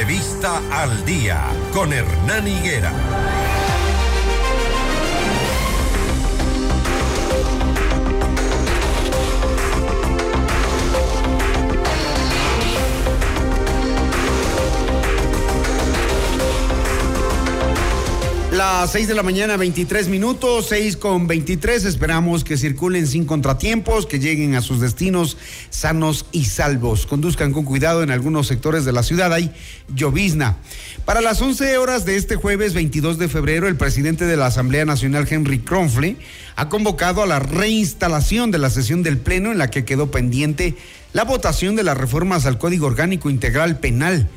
Entrevista al día con Hernán Higuera. Las 6 de la mañana, 23 minutos, 6 con 23. Esperamos que circulen sin contratiempos, que lleguen a sus destinos sanos y salvos. Conduzcan con cuidado en algunos sectores de la ciudad. Hay llovizna. Para las 11 horas de este jueves 22 de febrero, el presidente de la Asamblea Nacional, Henry Kronfle, ha convocado a la reinstalación de la sesión del Pleno en la que quedó pendiente la votación de las reformas al Código Orgánico Integral Penal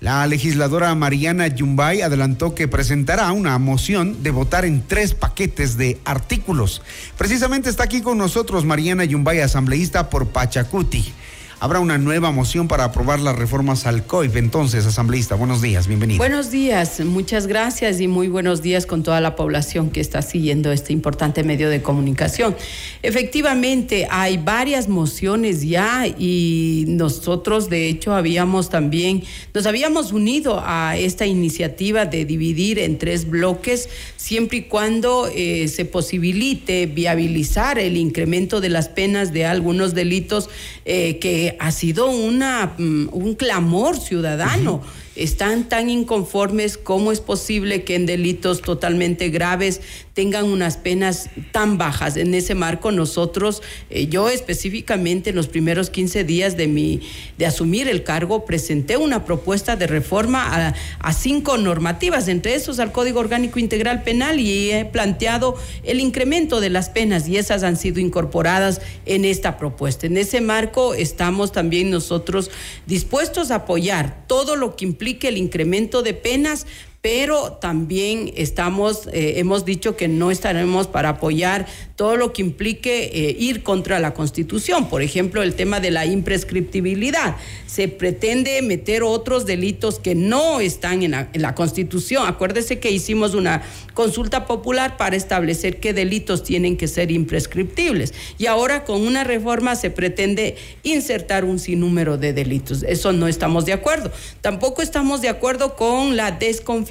la legisladora Mariana Yumbay adelantó que presentará una moción de votar en tres paquetes de artículos. Precisamente está aquí con nosotros Mariana Yumbay, asambleísta por Pachacuti habrá una nueva moción para aprobar las reformas al COIP. Entonces, asambleísta, buenos días, bienvenido. Buenos días, muchas gracias y muy buenos días con toda la población que está siguiendo este importante medio de comunicación. Efectivamente, hay varias mociones ya y nosotros, de hecho, habíamos también, nos habíamos unido a esta iniciativa de dividir en tres bloques, siempre y cuando eh, se posibilite viabilizar el incremento de las penas de algunos delitos eh, que ha sido una, mm, un clamor ciudadano están tan inconformes, ¿cómo es posible que en delitos totalmente graves tengan unas penas tan bajas? En ese marco nosotros, eh, yo específicamente en los primeros 15 días de, mi, de asumir el cargo, presenté una propuesta de reforma a, cinco normativas, entre esos al Código Orgánico Integral Penal y he planteado el incremento de las penas y esas han sido incorporadas en esta propuesta. En ese marco estamos también nosotros dispuestos a apoyar todo lo que implica el incremento de penas pero también estamos, eh, hemos dicho que no estaremos para apoyar todo lo que implique eh, ir contra la Constitución. Por ejemplo, el tema de la imprescriptibilidad. Se pretende meter otros delitos que no están en la, en la Constitución. Acuérdese que hicimos una consulta popular para establecer qué delitos tienen que ser imprescriptibles. Y ahora con una reforma se pretende insertar un sinnúmero de delitos. Eso no estamos de acuerdo. Tampoco estamos de acuerdo con la desconfianza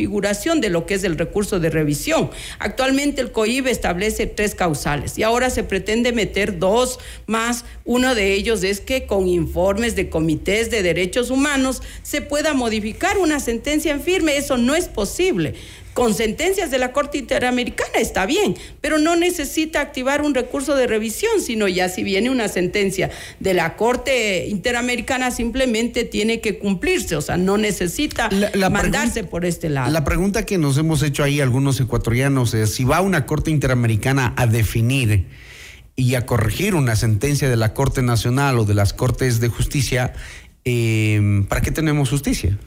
de lo que es el recurso de revisión. Actualmente el COIB establece tres causales y ahora se pretende meter dos más. Uno de ellos es que con informes de comités de derechos humanos se pueda modificar una sentencia en firme. Eso no es posible con sentencias de la Corte Interamericana está bien, pero no necesita activar un recurso de revisión, sino ya si viene una sentencia de la Corte Interamericana simplemente tiene que cumplirse, o sea, no necesita mandarse por este lado. La pregunta que nos hemos hecho ahí algunos ecuatorianos es si va una Corte Interamericana a definir y a corregir una sentencia de la Corte Nacional o de las Cortes de Justicia, eh, ¿para qué tenemos justicia?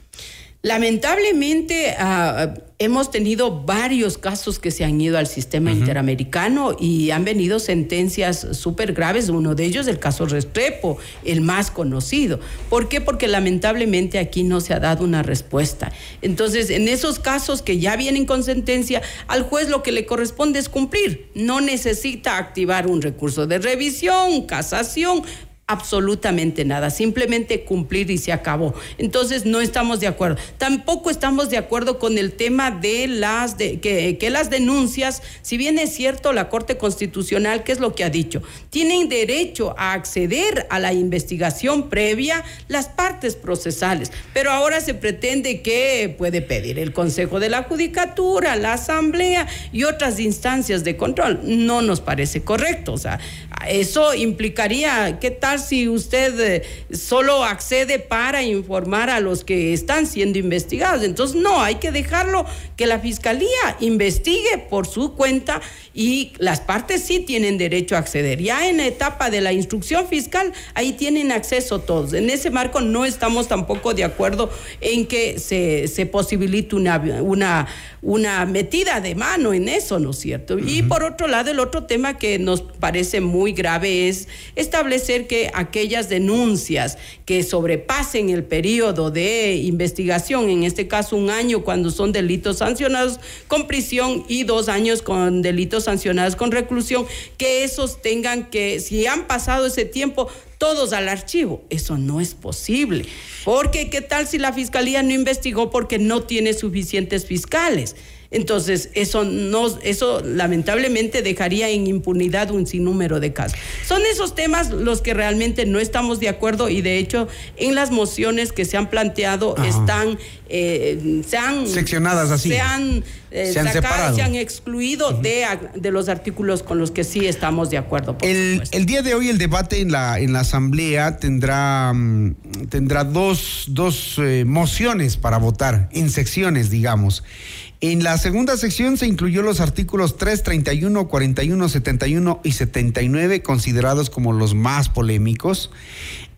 Lamentablemente ah, hemos tenido varios casos que se han ido al sistema interamericano y han venido sentencias súper graves, uno de ellos el caso Restrepo, el más conocido. ¿Por qué? Porque lamentablemente aquí no se ha dado una respuesta. Entonces, en esos casos que ya vienen con sentencia, al juez lo que le corresponde es cumplir, no necesita activar un recurso de revisión, casación, absolutamente nada, simplemente cumplir y se acabó. Entonces no estamos de acuerdo. Tampoco estamos de acuerdo con el tema de las que las denuncias, si bien es cierto la Corte Constitucional, ¿qué es lo que ha dicho? Tienen derecho a acceder a la investigación previa las partes procesales, pero ahora se pretende que puede pedir el Consejo de la Judicatura, la Asamblea y otras instancias de control. No nos parece correcto, o sea, eso implicaría qué tal si usted eh, solo accede para informar a los que están siendo investigados. Entonces, no, hay que dejarlo que la fiscalía investigue por su cuenta y las partes sí tienen derecho a acceder. Ya en la etapa de la instrucción fiscal, ahí tienen acceso todos. En ese marco no estamos tampoco de acuerdo en que se, se posibilite una, una, una metida de mano en eso, ¿no es cierto? Y por otro lado, el otro tema que nos parece muy grave es establecer que aquellas denuncias que sobrepasen el periodo de investigación, en este caso un año cuando son delitos sancionados con prisión y dos años con delitos sancionados con reclusión, que esos tengan que, si han pasado ese tiempo, todos al archivo. Eso no es posible. Porque, ¿qué tal si la fiscalía no investigó porque no tiene suficientes fiscales? Entonces, eso no, eso lamentablemente dejaría en impunidad un sinnúmero de casos. Son esos temas los que realmente no estamos de acuerdo y de hecho en las mociones que se han planteado están eh, se han seccionadas así. Se han, eh, se han sacado, se han excluido de, de, los artículos con los que sí estamos de acuerdo. el, el, día de hoy el debate en la en la asamblea tendrá mm, tendrá dos, dos eh, mociones para votar en secciones, digamos. En la segunda sección se incluyó los artículos 3, 31, 41, 71 y 79, considerados como los más polémicos.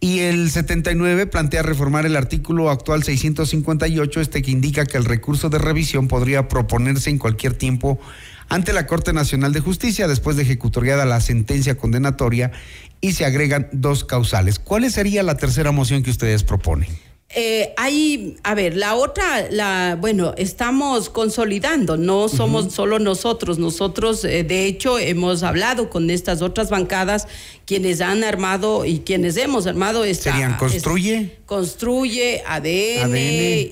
Y el 79 plantea reformar el artículo actual 658, este que indica que el recurso de revisión podría proponerse en cualquier tiempo ante la Corte Nacional de Justicia después de ejecutoriada la sentencia condenatoria y se agregan dos causales. ¿Cuál sería la tercera moción que ustedes proponen? Eh, hay, a ver, la otra, la, bueno, estamos consolidando, no somos solo nosotros, nosotros eh, de hecho hemos hablado con estas otras bancadas quienes han armado y quienes hemos armado esta... ¿Serían Construye? construye, ADN,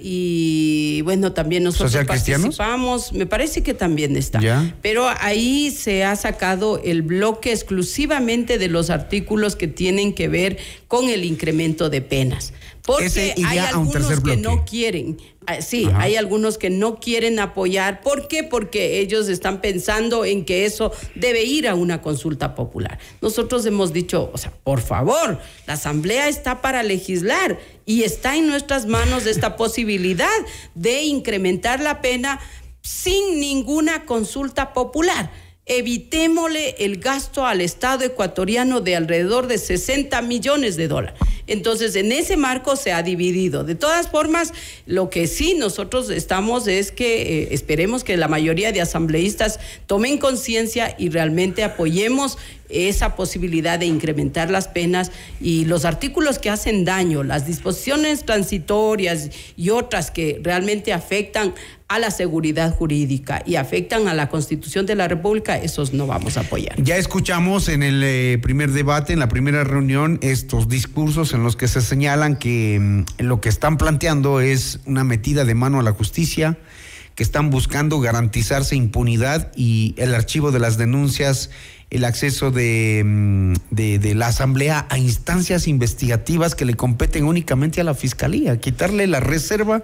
y bueno, también nosotros participamos, me parece que también está. Pero ahí se ha sacado el bloque exclusivamente de los artículos que tienen que ver con el incremento de penas. Porque hay algunos que no quieren. Ah, sí, hay algunos que no quieren apoyar. ¿Por qué? Porque ellos están pensando en que eso debe ir a una consulta popular. Nosotros hemos dicho, o sea, por favor, la Asamblea está para legislar y está en nuestras manos esta posibilidad de incrementar la pena sin ninguna consulta popular evitémosle el gasto al Estado ecuatoriano de alrededor de 60 millones de dólares. Entonces, en ese marco se ha dividido. De todas formas, lo que sí nosotros estamos es que eh, esperemos que la mayoría de asambleístas tomen conciencia y realmente apoyemos esa posibilidad de incrementar las penas y los artículos que hacen daño, las disposiciones transitorias y otras que realmente afectan a la seguridad jurídica y afectan a la Constitución de la República, esos no vamos a apoyar. Ya escuchamos en el eh, primer debate, en la primera reunión, estos discursos en los que se señalan que mm, lo que están planteando es una metida de mano a la justicia, que están buscando garantizarse impunidad y el archivo de las denuncias el acceso de, mm, de, de, la Asamblea a instancias investigativas que le competen únicamente a la Fiscalía, quitarle la reserva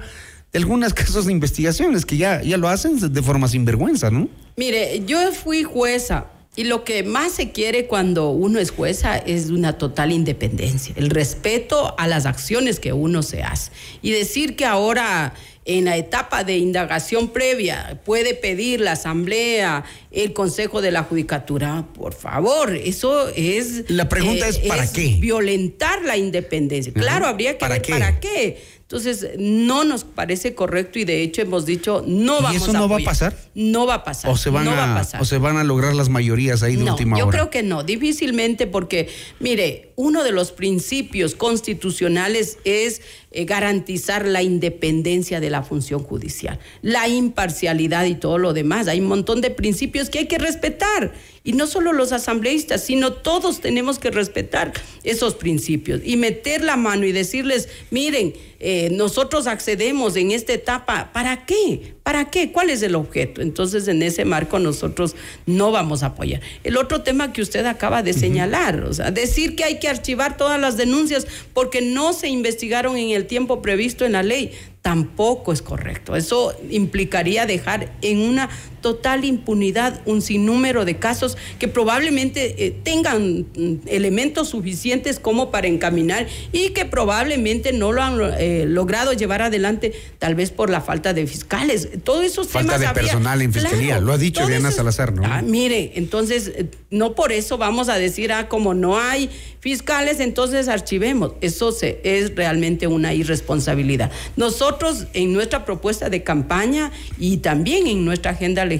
algunos casos de investigaciones que ya, ya lo hacen de forma sinvergüenza, ¿no? Mire, yo fui jueza y lo que más se quiere cuando uno es jueza es una total independencia, el respeto a las acciones que uno se hace. Y decir que ahora en la etapa de indagación previa puede pedir la asamblea, el consejo de la judicatura, por favor, eso es... La pregunta es, ¿para qué? Violentar la independencia. Claro, habría que ¿Para ver qué? para qué entonces, no nos parece correcto y de hecho hemos dicho no vamos a ¿Y eso no va a pasar? No va a pasar. ¿O se van, a, O se van a lograr las mayorías ahí de última hora? Yo creo que no, difícilmente porque, mire, uno de los principios constitucionales es eh, garantizar la independencia de la función judicial, la imparcialidad y todo lo demás. Hay un montón de principios que hay que respetar y no solo los asambleístas, sino todos tenemos que respetar esos principios y meter la mano y decirles, miren, eh, nosotros accedemos en esta etapa, ¿para qué? ¿Para qué? ¿Cuál es el objeto? Entonces, en ese marco nosotros no vamos a apoyar. El otro tema que usted acaba de señalar, o sea, decir que hay que archivar todas las denuncias porque no se investigaron en el tiempo previsto en la ley, tampoco es correcto. Eso implicaría dejar en una total impunidad un sinnúmero de casos que probablemente eh, tengan mm, elementos suficientes como para encaminar y que probablemente no lo han eh, logrado llevar adelante, tal vez por la falta de fiscales. Todos esos falta de personal en fiscalía, lo ha dicho Diana Salazar, ¿no? Ah, mire, entonces eh, no por eso vamos a decir, ah, como no hay fiscales, entonces archivemos. Eso se, es realmente una irresponsabilidad. Nosotros en nuestra propuesta de campaña y también en nuestra agenda legislativa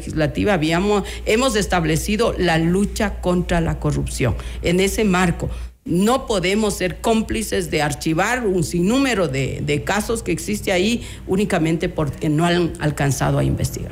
habíamos, hemos establecido la lucha contra la corrupción. En ese marco, no podemos ser cómplices de archivar un sinnúmero de, de casos que existe ahí únicamente porque no han alcanzado a investigar.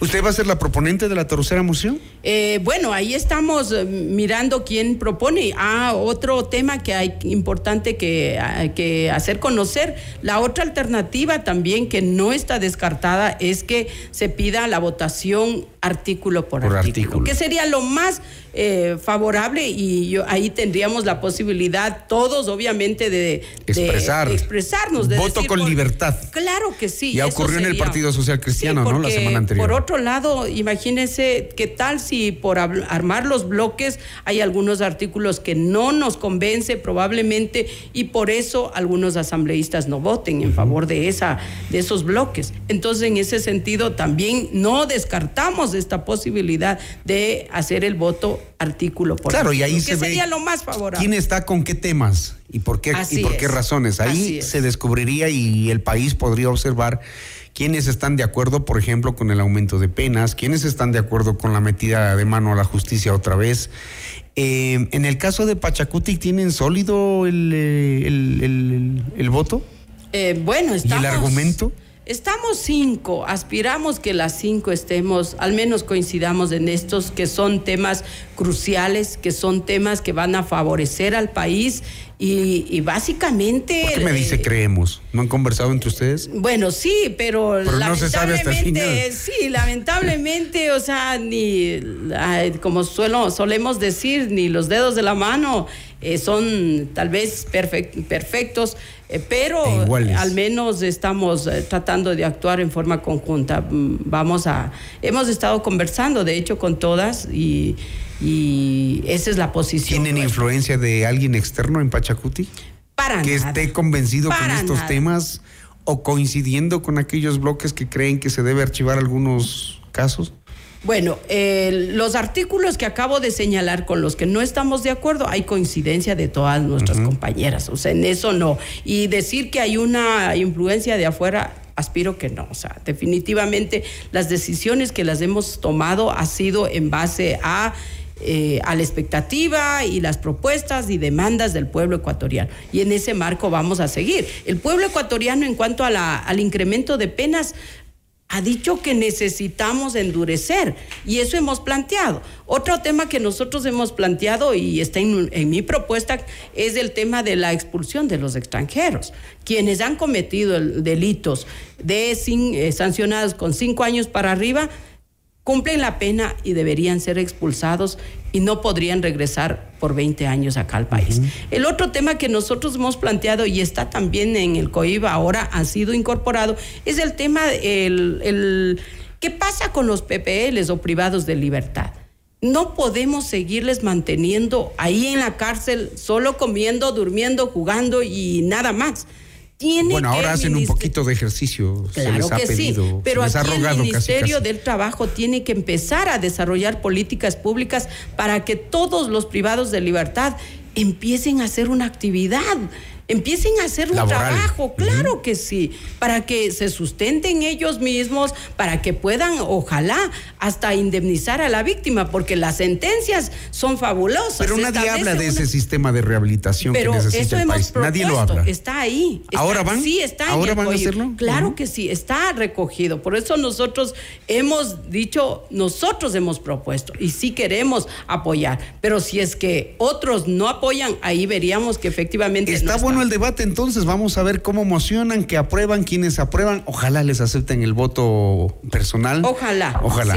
¿Usted va a ser la proponente de la tercera moción? Eh, bueno, ahí estamos eh, mirando quién propone. Ah, otro tema que hay importante que, ah, que hacer conocer. La otra alternativa también que no está descartada es que se pida la votación artículo por, artículo, que sería lo más eh, favorable y yo, ahí tendríamos la posibilidad todos obviamente de, Expresar. expresarnos. De Voto con libertad. Claro que sí. Ya ocurrió en el Partido Social Cristiano, ¿no? La semana anterior. Por otro lado, imagínense qué tal si por armar los bloques hay algunos artículos que no nos convence probablemente y por eso algunos asambleístas no voten en favor de, esa, de esos bloques. Entonces, en ese sentido, también no descartamos esta posibilidad de hacer el voto artículo por claro, y ahí se sería lo más favorable. ¿Quién está con qué temas y por qué, y por qué razones? Ahí se descubriría y el país podría observar quiénes están de acuerdo, por ejemplo, con el aumento de penas, quiénes están de acuerdo con la metida de mano a la justicia otra vez. Eh, en el caso de Pachacuti, ¿tienen sólido el, eh, el, voto? Eh, bueno, estamos... ¿Y el argumento? Estamos cinco, aspiramos que las cinco estemos, al menos coincidamos en estos que son temas cruciales, que son temas que van a favorecer al país y, básicamente... ¿Por qué me dice eh, creemos? ¿No han conversado entre ustedes? Bueno, sí, pero, pero no se sabe hasta el final. sí, lamentablemente, o sea, ni, como suelo, solemos decir, ni los dedos de la mano eh, son tal vez perfectos, eh, pero al menos estamos tratando de actuar en forma conjunta. Mm, vamos a, hemos estado conversando, de hecho, con todas y y esa es la posición. ¿Tienen influencia de alguien externo en Pachacuti? Para que esté convencido con estos temas o coincidiendo con aquellos bloques que creen que se debe archivar algunos casos. Bueno, los artículos que acabo de señalar con los que no estamos de acuerdo, hay coincidencia de todas nuestras compañeras, o sea, en eso no. Y decir que hay una influencia de afuera, aspiro que no. O sea, definitivamente las decisiones que las hemos tomado ha sido en base a eh, a la expectativa y las propuestas y demandas del pueblo ecuatoriano. Y en ese marco vamos a seguir. El pueblo ecuatoriano en cuanto a la, al incremento de penas ha dicho que necesitamos endurecer y eso hemos planteado. Otro tema que nosotros hemos planteado y está en, mi propuesta es el tema de la expulsión de los extranjeros. Quienes han cometido delitos de eh, sancionados con cinco años para arriba cumplen la pena y deberían ser expulsados y no podrían regresar por 20 años acá al país. El otro tema que nosotros hemos planteado y está también en el COIBA, ahora ha sido incorporado, es el tema, el, el, ¿qué pasa con los PPLs o privados de libertad? No podemos seguirles manteniendo ahí en la cárcel, solo comiendo, durmiendo, jugando y nada más bueno, ahora hacen un poquito de ejercicio. Claro que sí, pero aquí el Ministerio del Trabajo tiene que empezar a desarrollar políticas públicas para que todos los privados de libertad empiecen a hacer una actividad empiecen a hacer un trabajo, claro que sí, para que se sustenten ellos mismos, para que puedan, ojalá, hasta indemnizar a la víctima, porque las sentencias son fabulosas. Pero nadie habla de ese sistema de rehabilitación que necesita el país. nadie lo habla. Está ahí. ¿Ahora van? Sí, está ¿Ahora van a hacerlo? Claro que sí, está recogido. Por eso nosotros hemos dicho, nosotros hemos propuesto y sí queremos apoyar. Pero si es que otros no apoyan, ahí veríamos que efectivamente. Está bueno el debate entonces, vamos a ver cómo emocionan, que aprueban, quienes aprueban. Ojalá les acepten el voto personal. Ojalá. Ojalá.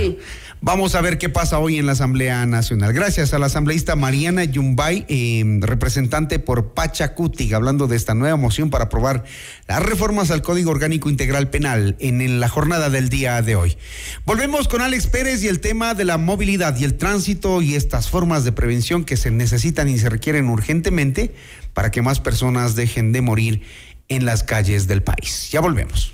Vamos a ver qué pasa hoy en la Asamblea Nacional. Gracias a la asambleísta Mariana Yumbay, em, representante por Pachacuti, hablando de esta nueva moción para aprobar las reformas al Código Orgánico Integral Penal en, en la jornada del día de hoy. Volvemos con Alex Pérez y el tema de la movilidad y el tránsito y estas formas de prevención que se necesitan y se requieren urgentemente para que más dejen de morir en las calles del país. Ya volvemos.